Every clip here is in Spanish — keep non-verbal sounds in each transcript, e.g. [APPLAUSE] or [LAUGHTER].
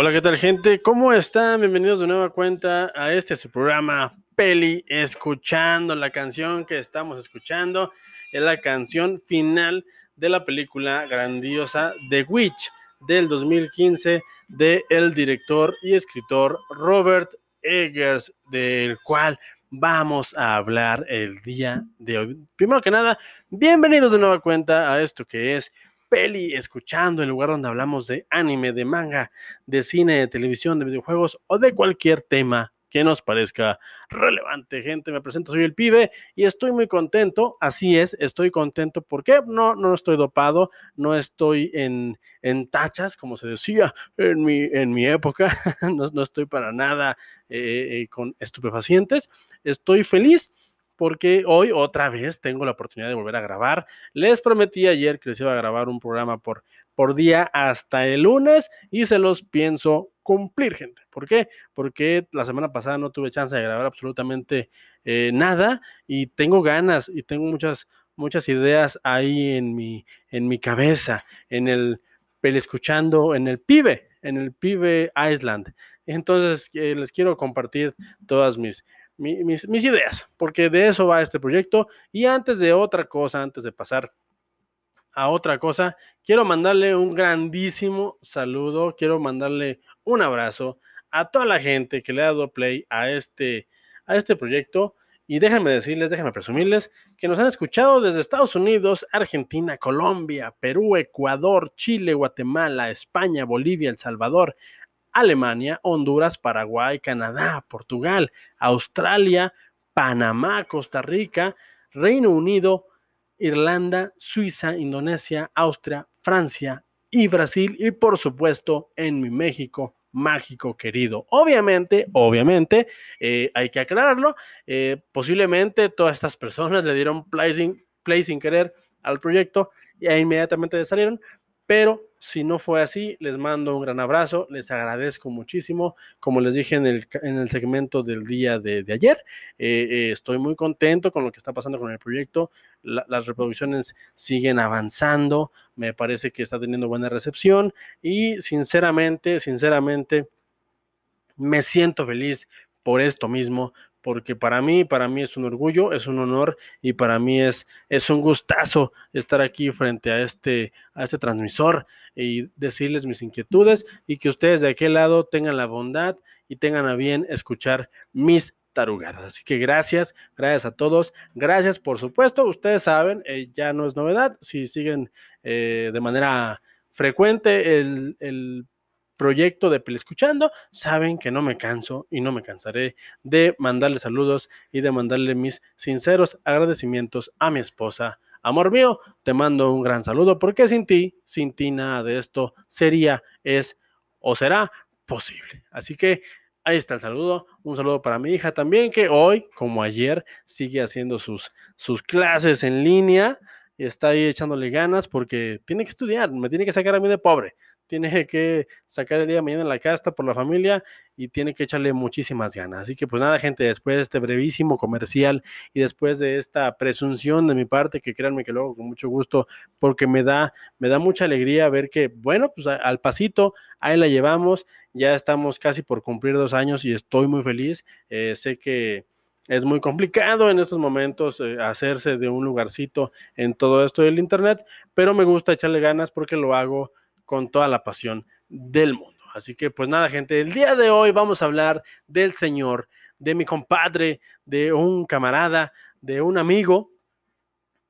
Hola, ¿qué tal gente? ¿Cómo están? Bienvenidos de nueva cuenta a este su programa Peli Escuchando. La canción que estamos escuchando es la canción final de la película grandiosa The Witch del 2015 de el director y escritor Robert Eggers, del cual vamos a hablar el día de hoy. Primero que nada, bienvenidos de nueva cuenta a esto que es Peli Escuchando, el lugar donde hablamos de anime, de manga, de cine, de televisión, de videojuegos o de cualquier tema que nos parezca relevante. Gente, me presento, soy el pibe y estoy muy contento. Así es, estoy contento porque no, no estoy dopado, no estoy en, en tachas, como se decía en mi, en mi época. [LAUGHS] no, no estoy para nada eh, eh, con estupefacientes. Estoy feliz porque hoy otra vez tengo la oportunidad de volver a grabar. Les prometí ayer que les iba a grabar un programa por, por día hasta el lunes y se los pienso cumplir, gente. ¿Por qué? Porque la semana pasada no tuve chance de grabar absolutamente eh, nada y tengo ganas y tengo muchas, muchas ideas ahí en mi, en mi cabeza, en el escuchando, en el pibe, en el pibe Island. Entonces eh, les quiero compartir todas mis, mis, ideas, porque de eso va este proyecto. Y antes de otra cosa, antes de pasar a otra cosa, quiero mandarle un grandísimo saludo, quiero mandarle un abrazo a toda la gente que le ha dado play a este, a este proyecto. Y déjenme decirles, déjenme presumirles que nos han escuchado desde Estados Unidos, Argentina, Colombia, Perú, Ecuador, Chile, Guatemala, España, Bolivia, El Salvador, Alemania, Honduras, Paraguay, Canadá, Portugal, Australia, Panamá, Costa Rica, Reino Unido, Irlanda, Suiza, Indonesia, Austria, Francia y Brasil y por supuesto en mi México mágico querido. Obviamente, obviamente, eh, hay que aclararlo, eh, posiblemente todas estas personas le dieron play sin, play sin querer al proyecto y inmediatamente salieron, pero si no fue así, les mando un gran abrazo, les agradezco muchísimo. Como les dije en el, en el segmento del día de, ayer, eh, eh, estoy muy contento con lo que está pasando con el proyecto. las reproducciones siguen avanzando, me parece que está teniendo buena recepción y sinceramente, sinceramente, me siento feliz por esto mismo, porque para mí, para mí es un orgullo, es un honor y para mí es, es un gustazo estar aquí frente a este, a este transmisor y decirles mis inquietudes y que ustedes de aquel lado tengan la bondad y tengan a bien escuchar mis tarugadas. Así que gracias, gracias a todos. Gracias, por supuesto. Ustedes saben, eh, ya no es novedad. Si siguen eh, de manera frecuente el, el proyecto de Escuchando, saben que no me canso y no me cansaré de mandarle saludos y de mandarle mis sinceros agradecimientos a mi esposa. Amor mío, te mando un gran saludo porque sin ti, sin ti nada de esto sería, es o será posible. Así que ahí está el saludo. Un saludo para mi hija también que hoy, como ayer, sigue haciendo sus, sus clases en línea está ahí echándole ganas porque tiene que estudiar, me tiene que sacar a mí de pobre tiene [LAUGHS] que sacar el día de mañana en la casta por la familia y tiene que echarle muchísimas ganas. Así que pues nada, gente, después de este brevísimo comercial y después de esta presunción de mi parte, que créanme que luego con mucho gusto, porque me da, me da mucha alegría ver que, bueno, pues al pasito, ahí la llevamos, ya estamos casi por cumplir dos años y estoy muy feliz. Eh, sé que es muy complicado en estos momentos eh, hacerse de un lugarcito en todo esto del Internet, pero me gusta echarle ganas porque lo hago con toda la pasión del mundo. Así que pues nada, gente, el día de hoy vamos a hablar del Señor, de mi compadre, de un camarada, de un amigo,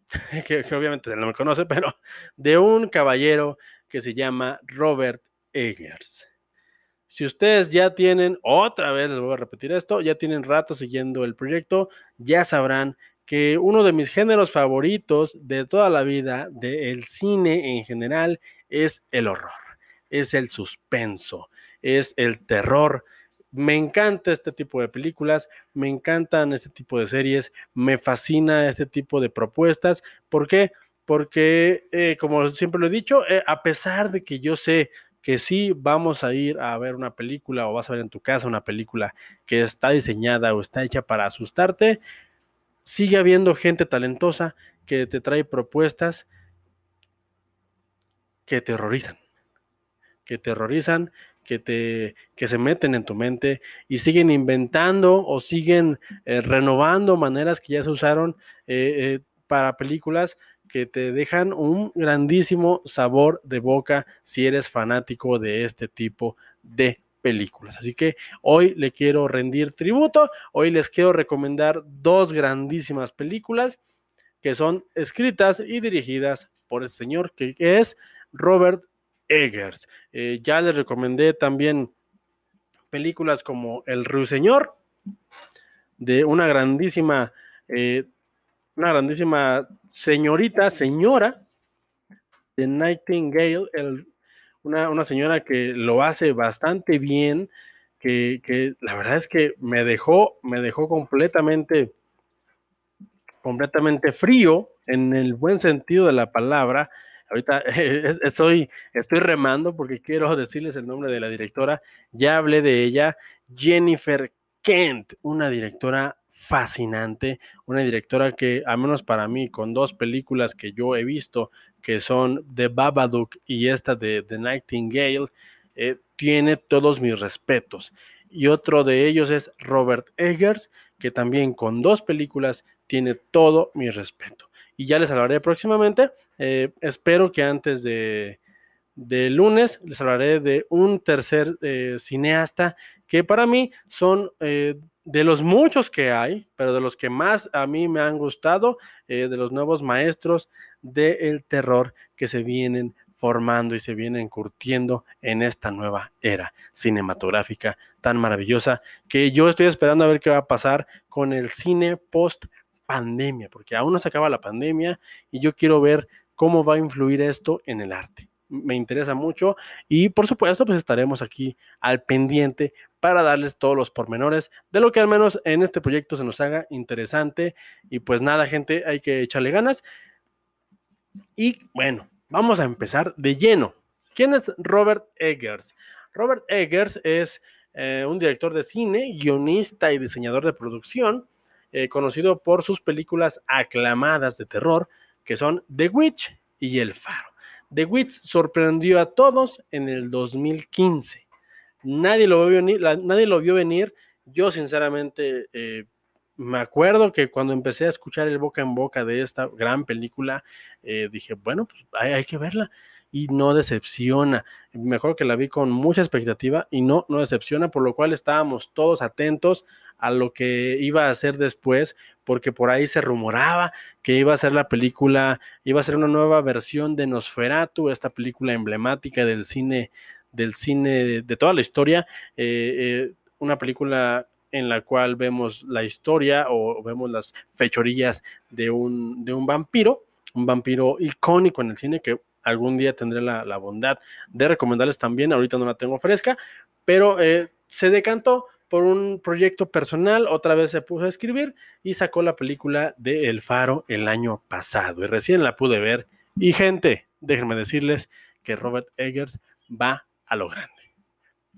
[LAUGHS] que, obviamente no me conoce, [LAUGHS] pero de un caballero que se llama Robert Eggers. Si ustedes ya tienen, otra vez les voy a repetir esto, ya tienen rato siguiendo el proyecto, ya sabrán que uno de mis géneros favoritos de toda la vida, del cine en general, es el horror, es el suspenso, es el terror. Me encanta este tipo de películas, me encantan este tipo de series, me fascina este tipo de propuestas. ¿Por qué? Porque, eh, como siempre lo he dicho, eh, a pesar de que yo sé que sí vamos a ir a ver una película o vas a ver en tu casa una película que está diseñada o está hecha para asustarte, sigue habiendo gente talentosa que te trae propuestas que terrorizan, que terrorizan, que, te, que se meten en tu mente y siguen inventando o siguen eh, renovando maneras que ya se usaron eh, eh, para películas que te dejan un grandísimo sabor de boca si eres fanático de este tipo de Así que hoy le quiero rendir tributo, hoy les quiero recomendar dos grandísimas películas que son escritas y dirigidas por el señor que es Robert Eggers. Eh, ya les recomendé también películas como El Ruiseñor, de una grandísima, eh, una grandísima señorita, señora de Nightingale, una, señora que lo hace bastante bien, que, que, la verdad es que me dejó, me dejó completamente, completamente frío en el buen sentido de la palabra ahorita [LAUGHS] estoy, estoy remando porque quiero decirles el nombre de la directora. Ya hablé de ella, Jennifer Kent, una directora fascinante, una directora que, al menos para mí, con dos películas que yo he visto, que son The Babadook y esta de The Nightingale, eh, tiene todos mis respetos. Y otro de ellos es Robert Eggers, que también con dos películas tiene todo mi respeto y ya les hablaré próximamente. Eh, espero que antes de, lunes les hablaré de un tercer eh, cineasta que para mí son de los muchos que hay, pero de los que más a mí me han gustado, de los nuevos maestros del terror que se vienen formando y se vienen curtiendo en esta nueva era cinematográfica tan maravillosa que yo estoy esperando a ver qué va a pasar con el cine post pandemia, porque aún no se acaba la pandemia y yo quiero ver cómo va a influir esto en el arte. Me interesa mucho y por supuesto pues estaremos aquí al pendiente para darles todos los pormenores de lo que al menos en este proyecto se nos haga interesante y pues nada gente hay que echarle ganas y bueno vamos a empezar de lleno. ¿Quién es Robert Eggers? Robert Eggers es eh, un director de cine, guionista y diseñador de producción eh, conocido por sus películas aclamadas de terror, que son The Witch y El Faro. The Witch sorprendió a todos en el 2015. Nadie lo vio venir. nadie lo vio venir. Yo sinceramente eh, me acuerdo que cuando empecé a escuchar el boca en boca de esta gran película, eh, dije, bueno, pues hay, que verla y no decepciona. Mejor que la vi con mucha expectativa y no, no decepciona, por lo cual estábamos todos atentos a lo que iba a hacer después, porque por ahí se rumoraba que iba a ser la película, iba a ser una nueva versión de Nosferatu, esta película emblemática del cine, del cine de, toda la historia, eh, eh, una película en la cual vemos la historia o vemos las fechorías de un, de un vampiro, un vampiro icónico en el cine que algún día tendré la, bondad de recomendarles también, ahorita no la tengo fresca, pero eh, se decantó por un proyecto personal, otra vez se puso a escribir y sacó la película de El Faro el año pasado. Y recién la pude ver. Y gente, déjenme decirles que Robert Eggers va a lo grande.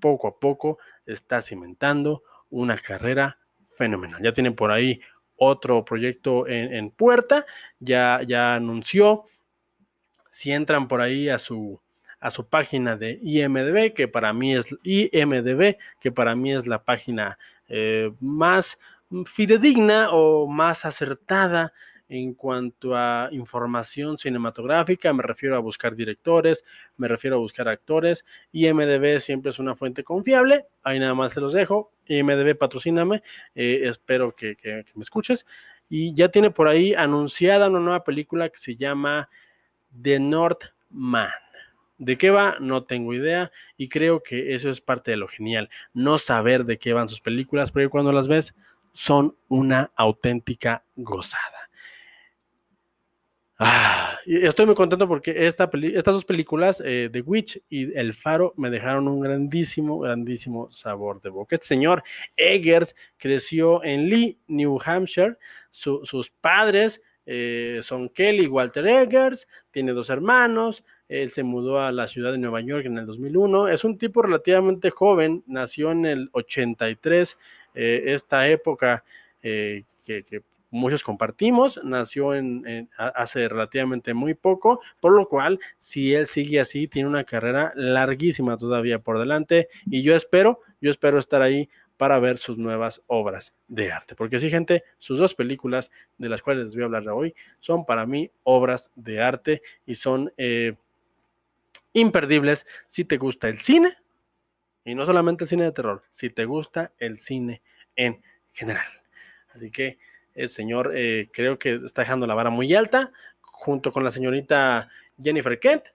Poco a poco está cimentando una carrera fenomenal. Ya tiene por ahí otro proyecto en, puerta, ya, ya anunció. Si entran por ahí a su, a su página de IMDB, que para mí es IMDB, que para mí es la página eh, más fidedigna o más acertada en cuanto a información cinematográfica, me refiero a buscar directores, me refiero a buscar actores. IMDB siempre es una fuente confiable, ahí nada más se los dejo. IMDB patrocíname, eh, espero que, que me escuches. Y ya tiene por ahí anunciada una nueva película que se llama The Northman. ¿De qué va? No tengo idea y creo que eso es parte de lo genial, no saber de qué van sus películas, porque cuando las ves son una auténtica gozada. Ah, estoy muy contento porque esta estas dos películas, eh, The Witch y El Faro, me dejaron un grandísimo, grandísimo sabor de boca. Este señor Eggers creció en Lee, New Hampshire. sus padres eh, son Kelly y Walter Eggers, tiene dos hermanos, él se mudó a la ciudad de Nueva York en el 2001. Es un tipo relativamente joven, nació en el 83, eh, esta época eh, que, muchos compartimos, nació en, hace relativamente muy poco, por lo cual, si él sigue así, tiene una carrera larguísima todavía por delante y yo espero, yo espero estar ahí para ver sus nuevas obras de arte. Porque sí, gente, sus dos películas de las cuales les voy a hablar hoy son para mí obras de arte y son eh, imperdibles si te gusta el cine y no solamente el cine de terror, si te gusta el cine en general. Así que el señor eh, creo que está dejando la vara muy alta, junto con la señorita Jennifer Kent.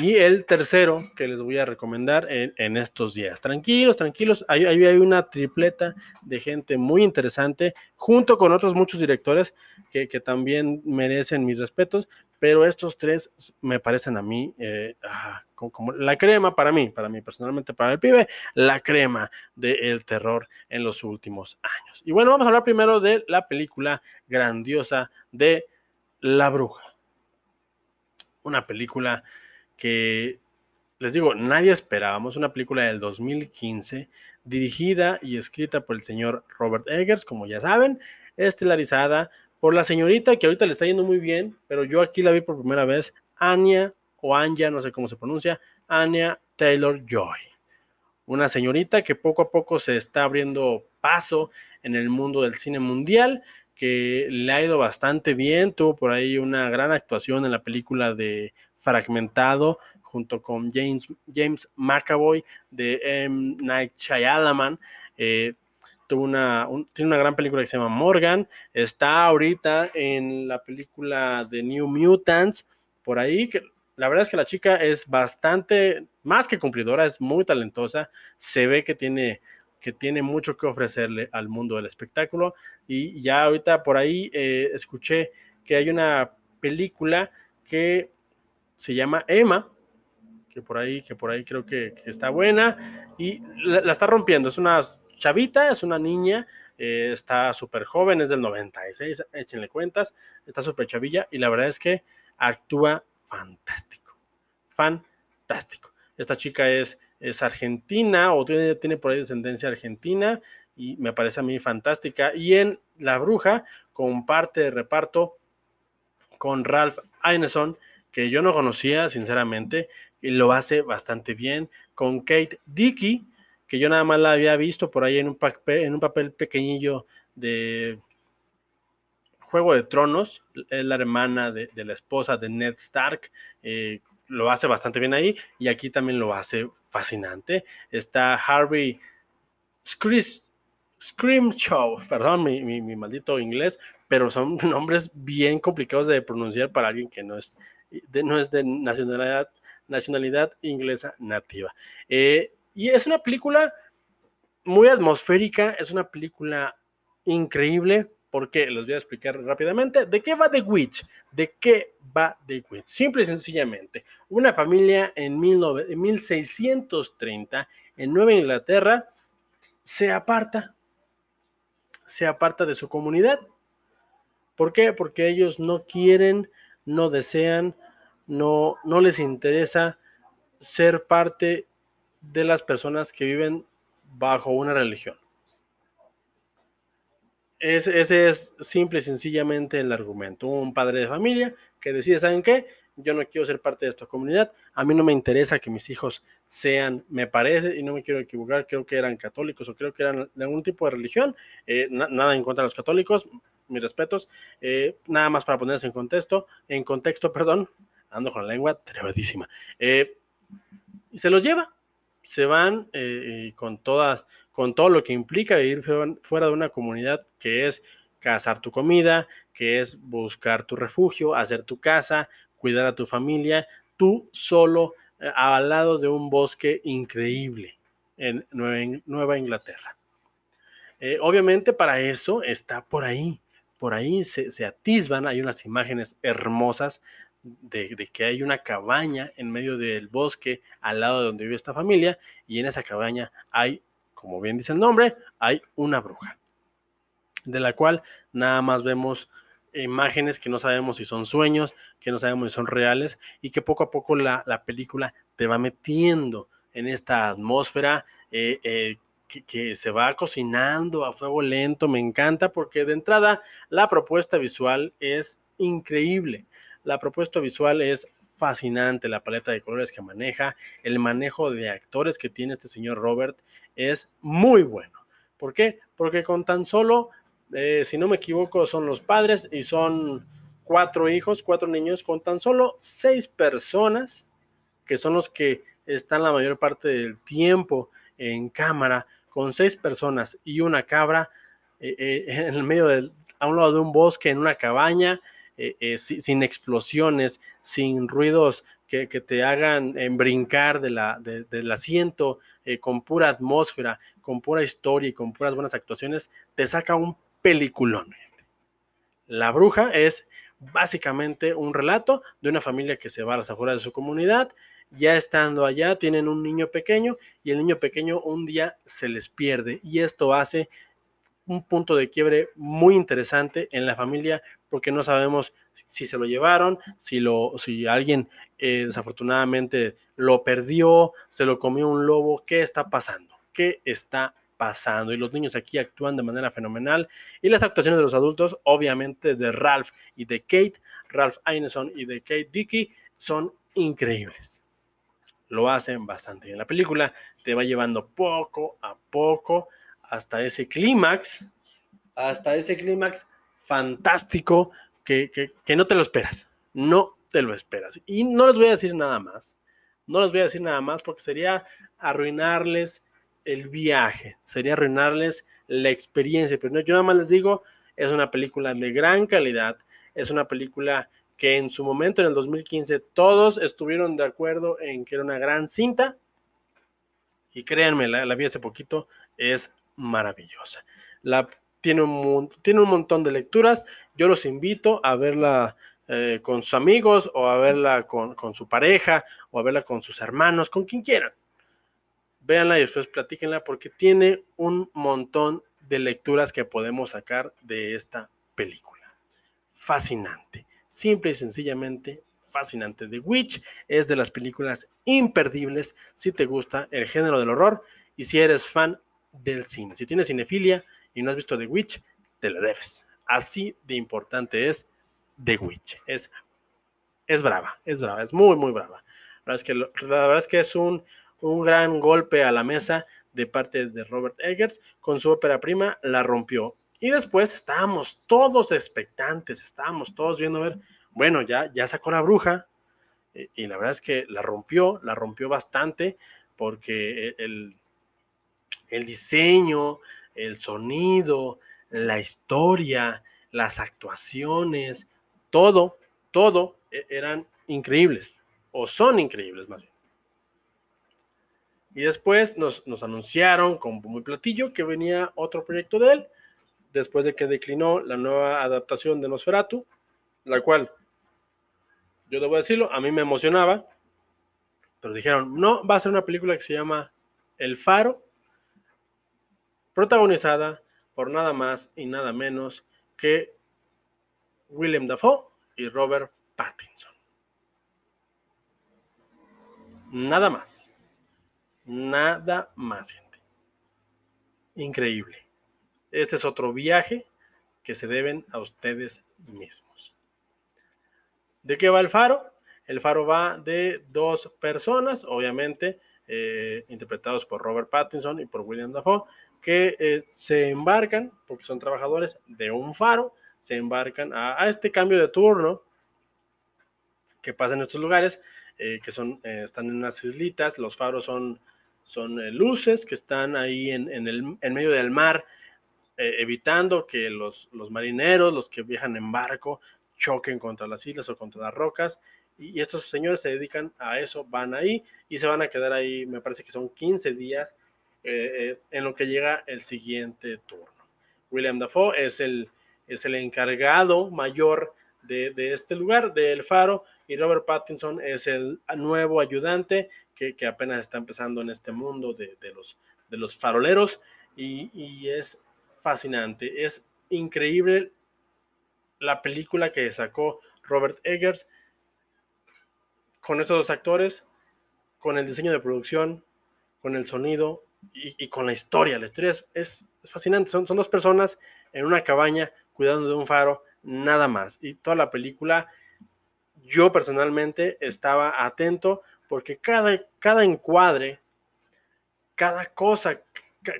Y el tercero que les voy a recomendar en, estos días. Tranquilos, tranquilos. Ahí hay, hay, una tripleta de gente muy interesante, junto con otros muchos directores que, que también merecen mis respetos pero estos tres me parecen a mí eh, ah, como, la crema para mí, para mí personalmente, para el pibe, la crema del terror en los últimos años. Y bueno, vamos a hablar primero de la película grandiosa de La Bruja. Una película que, les digo, nadie esperábamos, una película del 2015, dirigida y escrita por el señor Robert Eggers, como ya saben, estelarizada por la señorita que ahorita le está yendo muy bien, pero yo aquí la vi por primera vez, Anya o Anya, no sé cómo se pronuncia, Anya Taylor Joy. Una señorita que poco a poco se está abriendo paso en el mundo del cine mundial, que le ha ido bastante bien, tuvo por ahí una gran actuación en la película de Fragmentado, junto con James, James McAvoy de M. Night Shyamalan. Eh, una, tiene una gran película que se llama Morgan, está ahorita en la película de New Mutants, por ahí, la verdad es que la chica es bastante, más que cumplidora, es muy talentosa, se ve que tiene, que tiene mucho que ofrecerle al mundo del espectáculo y ya ahorita por ahí eh, escuché que hay una película que se llama Emma, que por ahí, que por ahí creo que, está buena y la, está rompiendo. Es una chavita, es una niña, eh, está súper joven, es del 96, échenle cuentas, está súper chavilla y la verdad es que actúa fantástico, fantástico. Esta chica es, es argentina o tiene, tiene por ahí descendencia argentina y me parece a mí fantástica. Y en La Bruja comparte reparto con Ralph Ineson, que yo no conocía sinceramente, y lo hace bastante bien, con Kate Dickey, que yo nada más la había visto por ahí en un, papel, en un papel pequeñillo de Juego de Tronos, es la hermana de, la esposa de Ned Stark, eh, lo hace bastante bien ahí y aquí también lo hace fascinante. Está Harvey Screamshaw, perdón mi, mi, maldito inglés, pero son [LAUGHS] nombres bien complicados de pronunciar para alguien que no es de, no es de nacionalidad, nacionalidad inglesa nativa. Eh, y es una película muy atmosférica, es una película increíble, porque les voy a explicar rápidamente de qué va The Witch, de qué va The Witch. Simple y sencillamente, una familia en, 1630 en Nueva Inglaterra se aparta, se aparta de su comunidad. ¿Por qué? Porque ellos no quieren, no desean, no, no les interesa ser parte de las personas que viven bajo una religión. ese es simple y sencillamente el argumento. Un padre de familia que decide, ¿saben qué? Yo no quiero ser parte de esta comunidad. A mí no me interesa que mis hijos sean, me parece, y no me quiero equivocar, creo que eran católicos o creo que eran de algún tipo de religión. Eh, nada en contra de los católicos, mis respetos. Eh, nada más para ponerse en contexto, en contexto, [LAUGHS] perdón, ando con la lengua tremendísima. Eh, se los lleva, se van eh, con todas, con todo lo que implica vivir fuera de una comunidad que es cazar tu comida, que es buscar tu refugio, hacer tu casa, cuidar a tu familia, tú solo eh, al lado de un bosque increíble en Nueva, Inglaterra. Eh, obviamente para eso está por ahí, por ahí se, se atisban, hay unas imágenes hermosas de, que hay una cabaña en medio del bosque al lado de donde vive esta familia y en esa cabaña hay, como bien dice el nombre, hay una bruja, de la cual nada más vemos imágenes que no sabemos si son sueños, que no sabemos si son reales y que poco a poco la, película te va metiendo en esta atmósfera. Eh, eh, que, se va cocinando a fuego lento, me encanta porque de entrada la propuesta visual es increíble. La propuesta visual es fascinante, la paleta de colores que maneja, el manejo de actores que tiene este señor Robert es muy bueno. ¿Por qué? Porque con tan solo, eh, si no me equivoco, son los padres y son cuatro hijos, cuatro niños, con tan solo seis personas, que son los que están la mayor parte del tiempo en cámara, con seis personas y una cabra eh, eh, [LAUGHS] en el medio del, a un lado de un bosque, en una cabaña, sin explosiones, sin ruidos que, te hagan brincar del asiento, con pura atmósfera, con pura historia y con puras buenas actuaciones, te saca un peliculón. La bruja es básicamente un relato de una familia que se va a las afueras de su comunidad ya estando allá tienen un niño pequeño y el niño pequeño un día se les pierde y esto hace un punto de quiebre muy interesante en la familia porque no sabemos si se lo llevaron, si, lo, si alguien eh, desafortunadamente lo perdió, se lo comió un lobo, ¿qué está pasando? ¿Qué está pasando? Y los niños aquí actúan de manera fenomenal y las actuaciones de los adultos, obviamente de Ralph y de Kate, Ralph Ineson y de Kate Dickey, son increíbles lo hacen bastante bien. La película te va llevando poco a poco hasta ese clímax, hasta ese clímax fantástico que, que, no te lo esperas, no te lo esperas. Y no les voy a decir nada más, no les voy a decir nada más porque sería arruinarles el viaje, sería arruinarles la experiencia, pero yo nada más les digo, es una película de gran calidad, es una película que en su momento, en el 2015, todos estuvieron de acuerdo en que era una gran cinta. Y créanme, la, vi hace poquito, es maravillosa. La, tiene, un, tiene un montón de lecturas. Yo los invito a verla eh, con sus amigos o a verla con, con, su pareja o a verla con sus hermanos, con quien quieran. Véanla y después platíquenla porque tiene un montón de lecturas que podemos sacar de esta película. Fascinante simple y sencillamente fascinante. The Witch es de las películas imperdibles si te gusta el género del horror y si eres fan del cine. Si tienes cinefilia y no has visto The Witch, te la debes. Así de importante es The Witch. Es, es brava, es brava, es muy, muy brava. Es que, la verdad es, que es un, un gran golpe a la mesa de parte de Robert Eggers con su ópera prima, la rompió. Y después estábamos todos expectantes, estábamos todos viendo a ver, bueno, ya, ya sacó la bruja, y, la verdad es que la rompió, la rompió bastante, porque e, el, el diseño, el sonido, la historia, las actuaciones, todo, todo e, eran increíbles, o son increíbles más bien. Y después nos, anunciaron con muy platillo que venía otro proyecto de él, después de que declinó la nueva adaptación de Nosferatu, la cual, yo debo decirlo, a mí me emocionaba, pero dijeron, no, va a ser una película que se llama El Faro, protagonizada por nada más y nada menos que William Dafoe y Robert Pattinson. Nada más. Nada más, gente. Increíble. Este es otro viaje que se deben a ustedes mismos. ¿De qué va el faro? El faro va de dos personas, obviamente, eh, interpretados por Robert Pattinson y por William Dafoe, que eh, se embarcan, porque son trabajadores de un faro, se embarcan a, este cambio de turno que pasa en estos lugares, eh, que son, están en unas islitas, los faros son, son luces que están ahí en, el, en medio del mar, eh, evitando que los, los, marineros, los que viajan en barco, choquen contra las islas o contra las rocas. Y, estos señores se dedican a eso, van ahí y se van a quedar ahí, me parece que son 15 días eh, eh, en lo que llega el siguiente turno. William Dafoe es el, es el encargado mayor de, de, este lugar, del faro, y Robert Pattinson es el nuevo ayudante que, apenas está empezando en este mundo de, los, de los faroleros y, es fascinante. Es increíble la película que sacó Robert Eggers con estos dos actores, con el diseño de producción, con el sonido, y, con la historia. La historia es, es, fascinante. Son, son dos personas en una cabaña cuidando de un faro, nada más. Y toda la película, yo personalmente estaba atento porque cada, cada encuadre, cada cosa,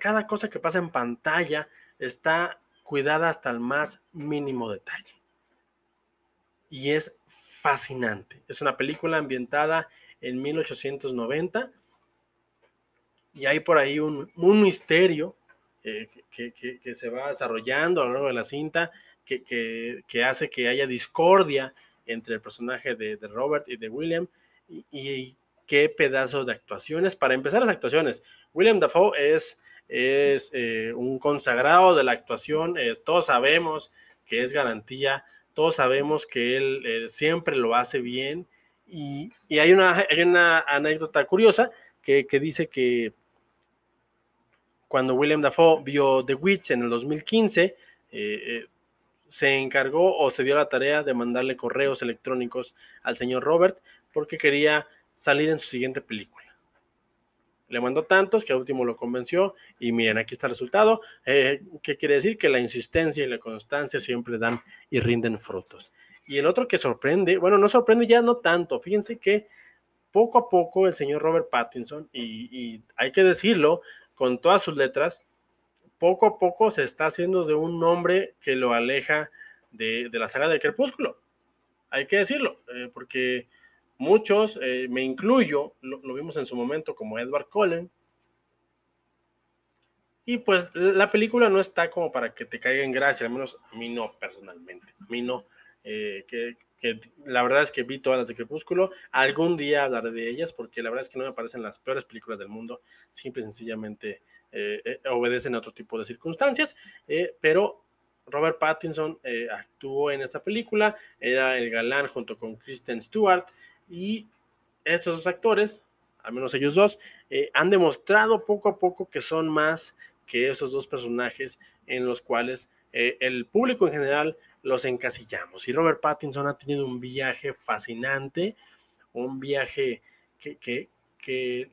cada cosa que pasa en pantalla está cuidada hasta el más mínimo detalle. Y es fascinante. Es una película ambientada en 1890 y hay por ahí un, misterio eh, que, se va desarrollando a lo largo de la cinta que, hace que haya discordia entre el personaje de, Robert y de William y, qué pedazo de actuaciones. Para empezar las actuaciones, William Dafoe es, es eh, un consagrado de la actuación, todos sabemos que es garantía, todos sabemos que él eh, siempre lo hace bien. Y, hay, una, hay, una, anécdota curiosa que, que dice que cuando William Dafoe vio The Witch en el 2015, eh, eh, se encargó o se dio la tarea de mandarle correos electrónicos al señor Robert porque quería salir en su siguiente película. Le mandó tantos que al último lo convenció y miren, aquí está el resultado. Eh, ¿Qué quiere decir? Que la insistencia y la constancia siempre dan y rinden frutos. Y el otro que sorprende, bueno, no sorprende ya no tanto, fíjense que poco a poco el señor Robert Pattinson, y hay que decirlo, con todas sus letras, poco a poco se está haciendo de un nombre que lo aleja de, la saga de Crepúsculo. Hay que decirlo, eh, porque muchos, eh, me incluyo, lo, vimos en su momento como Edward Cullen. Y pues la película no está como para que te caiga en gracia, al menos a mí no personalmente, a mí no. Eh, que, la verdad es que vi todas las de Crepúsculo. Algún día hablaré de ellas porque la verdad es que no me parecen las peores películas del mundo. Simple y sencillamente eh, obedecen a otro tipo de circunstancias. Pero Robert Pattinson actuó en esta película. Era el galán junto con Kristen Stewart. Y estos dos actores, al menos ellos dos, han demostrado poco a poco que son más que esos dos personajes en los cuales el público en general los encasillamos. Y Robert Pattinson ha tenido un viaje fascinante, un viaje que,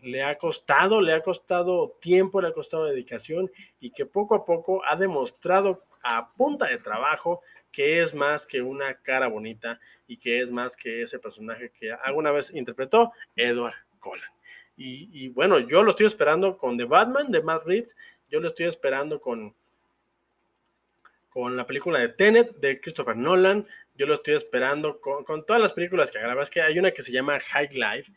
le ha costado, le ha costado tiempo, le ha costado dedicación y que poco a poco ha demostrado a punta de trabajo que es más que una cara bonita y que es más que ese personaje que alguna vez interpretó Edward Cullen. Y, bueno, yo lo estoy esperando con The Batman de Matt Reeves, yo lo estoy esperando con, con la película de Tenet de Christopher Nolan. Yo lo estoy esperando con, todas las películas que. Es que hay una que se llama High Life,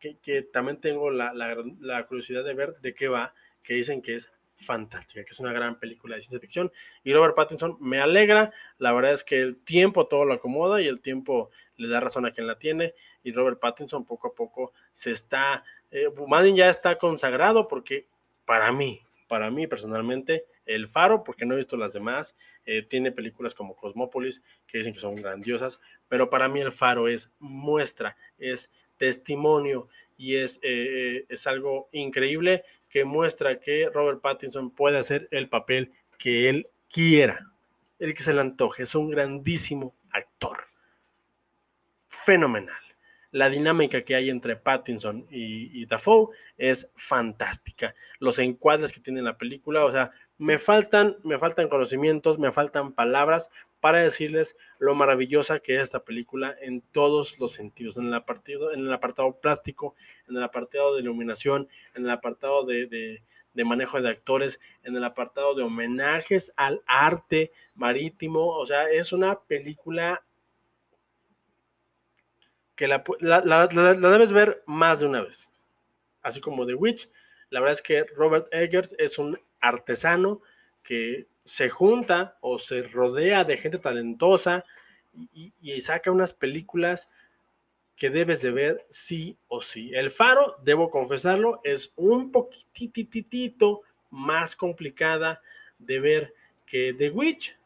que, también tengo la, curiosidad de ver de qué va, que dicen que es fantástica, que es una gran película de ciencia ficción. Y Robert Pattinson me alegra. La verdad es que el tiempo todo lo acomoda y el tiempo le da razón a quien la tiene. Y Robert Pattinson poco a poco se está, eh, ya está consagrado porque para mí, para mí personalmente, el Faro, porque no he visto las demás. Eh, tiene películas como Cosmópolis, que dicen que son grandiosas, pero para mí El Faro es muestra, es testimonio y es, eh, es algo increíble que muestra que Robert Pattinson puede hacer el papel que él quiera, el que se le antoje. Es un grandísimo actor. Fenomenal la dinámica que hay entre Pattinson y, y, Dafoe es fantástica. Los encuadres que tiene la película, o sea, me faltan, me faltan conocimientos, me faltan palabras para decirles lo maravillosa que es esta película en todos los sentidos, en el apartado, en el apartado plástico, en el apartado de iluminación, en el apartado de, manejo de actores, en el apartado de homenajes al arte marítimo, o sea, es una película que la, la, debes ver más de una vez, así como The Witch. La verdad es que Robert Eggers es un artesano que se junta o se rodea de gente talentosa y, saca unas películas que debes de ver sí o sí. El Faro, debo confesarlo, es un poquititito más complicada de ver que The Witch.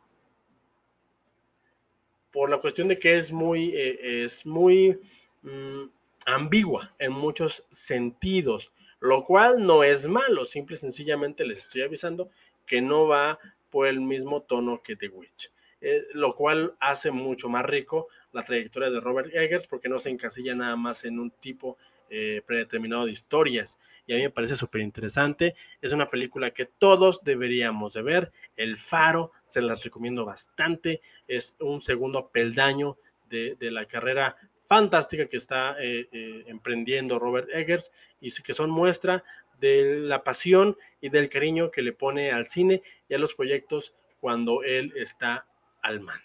Por la cuestión de que es muy, eh, es muy mm, ambigua en muchos sentidos lo cual no es malo, simple y sencillamente les estoy avisando que no va por el mismo tono que The Witch. Eh, lo cual hace mucho más rico la trayectoria de Robert Eggers porque no se encasilla nada más en un tipo eh, predeterminado de historias y a mí me parece súper interesante. Es una película que todos deberíamos de ver. El Faro, se las recomiendo bastante. Es un segundo peldaño de, la carrera fantástica que está eh, emprendiendo Robert Eggers y que son muestra de la pasión y del cariño que le pone al cine y a los proyectos cuando él está al mando.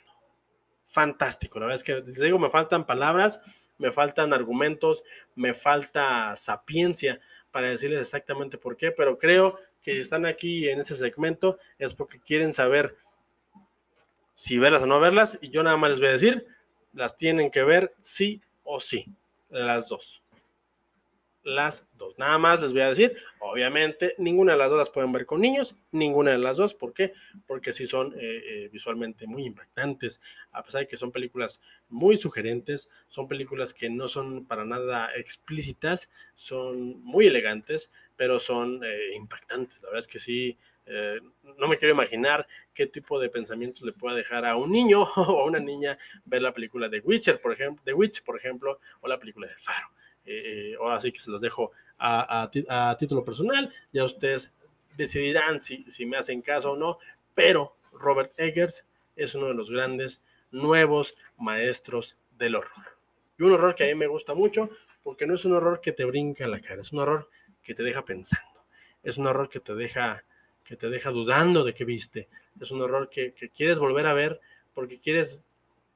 Fantástico, la verdad es que les digo, me faltan palabras, me faltan argumentos, me falta sapiencia para decirles exactamente por qué, pero creo que si están aquí en este segmento es porque quieren saber si verlas o no verlas y yo nada más les voy a decir, las tienen que ver sí o sí, las dos las dos. Nada más les voy a decir, obviamente, ninguna de las dos las pueden ver con niños, ninguna de las dos. ¿Por qué? Porque sí son eh, eh, visualmente muy impactantes, a pesar de que son películas muy sugerentes, son películas que no son para nada explícitas, son muy elegantes, pero son eh, impactantes. La verdad es que sí. no me quiero imaginar qué tipo de pensamientos le pueda dejar a un niño [LAUGHS] o a una niña ver la película de Witcher, por ejemplo, de Witch, por ejemplo, o la película de Faro eh, ahora sí que se los dejo a, título personal, ya ustedes decidirán si, si me hacen caso o no, pero Robert Eggers es uno de los grandes nuevos maestros del horror. Y un horror que a mí me gusta mucho porque no es un horror que te brinca la cara, es un horror que te deja pensando, es un horror que te deja, que te deja dudando de qué viste, es un horror que, que quieres volver a ver porque quieres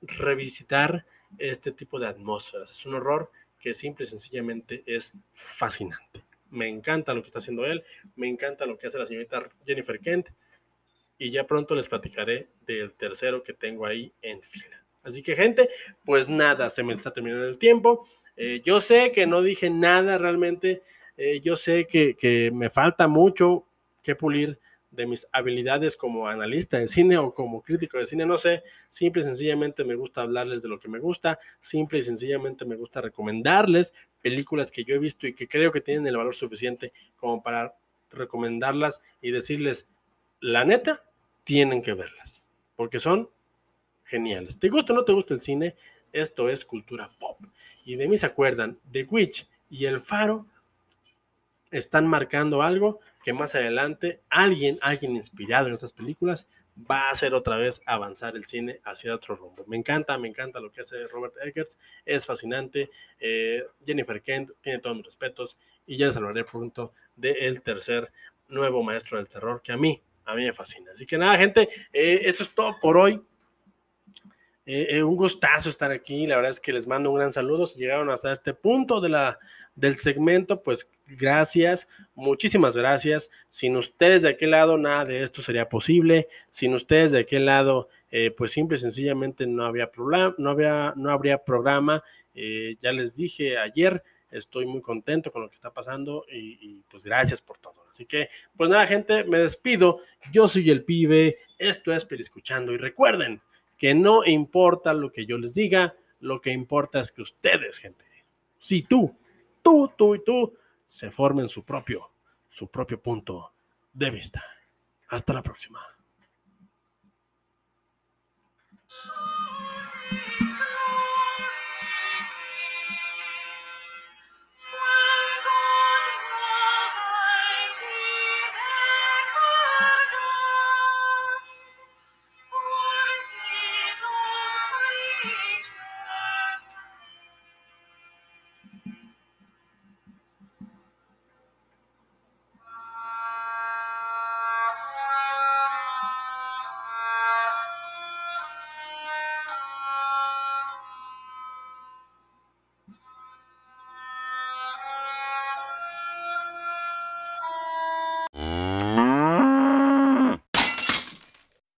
revisitar este tipo de atmósferas, es un horror que simple y sencillamente es fascinante. Me encanta lo que está haciendo él, me encanta lo que hace la señorita Jennifer Kent y ya pronto les platicaré del tercero que tengo ahí en fila. Así que gente, pues nada, se me está terminando el tiempo. Eh, yo sé que no dije nada realmente, eh, yo sé que, que me falta mucho que pulir de mis habilidades como analista de cine o como crítico de cine, no sé, simple y sencillamente me gusta hablarles de lo que me gusta, simple y sencillamente me gusta recomendarles películas que yo he visto y que creo que tienen el valor suficiente como para recomendarlas y decirles, la neta, tienen que verlas, porque son geniales. ¿Te gusta o no te gusta el cine? Esto es cultura pop. Y de mí se acuerdan, The Witch y El Faro están marcando algo que más adelante alguien, alguien inspirado en estas películas va a hacer otra vez avanzar el cine hacia otro rumbo. Me encanta, me encanta lo que hace Robert Eggers, es fascinante. Eh, Jennifer Kent tiene todos mis respetos y ya les hablaré pronto del tercer nuevo maestro del terror que a mí, a mí me fascina. Así que nada, gente, eh, esto es todo por hoy. Eh, un gustazo estar aquí. La verdad es que les mando un gran saludo. Si llegaron hasta este punto de la, del segmento, pues gracias, muchísimas gracias. Sin ustedes de aquel lado, nada de esto sería posible. Sin ustedes de aquel lado, eh, pues simple y sencillamente no, había no, había, no habría programa. Eh, ya les dije ayer, estoy muy contento con lo que está pasando y, pues gracias por todo. Así que, pues nada, gente, me despido. Yo soy el pibe, esto es Peri Escuchando y recuerden que no importa lo que yo les diga, lo que importa es que ustedes, gente, si tú, tú, tú y tú, se formen su propio, su propio punto de vista. Hasta la próxima.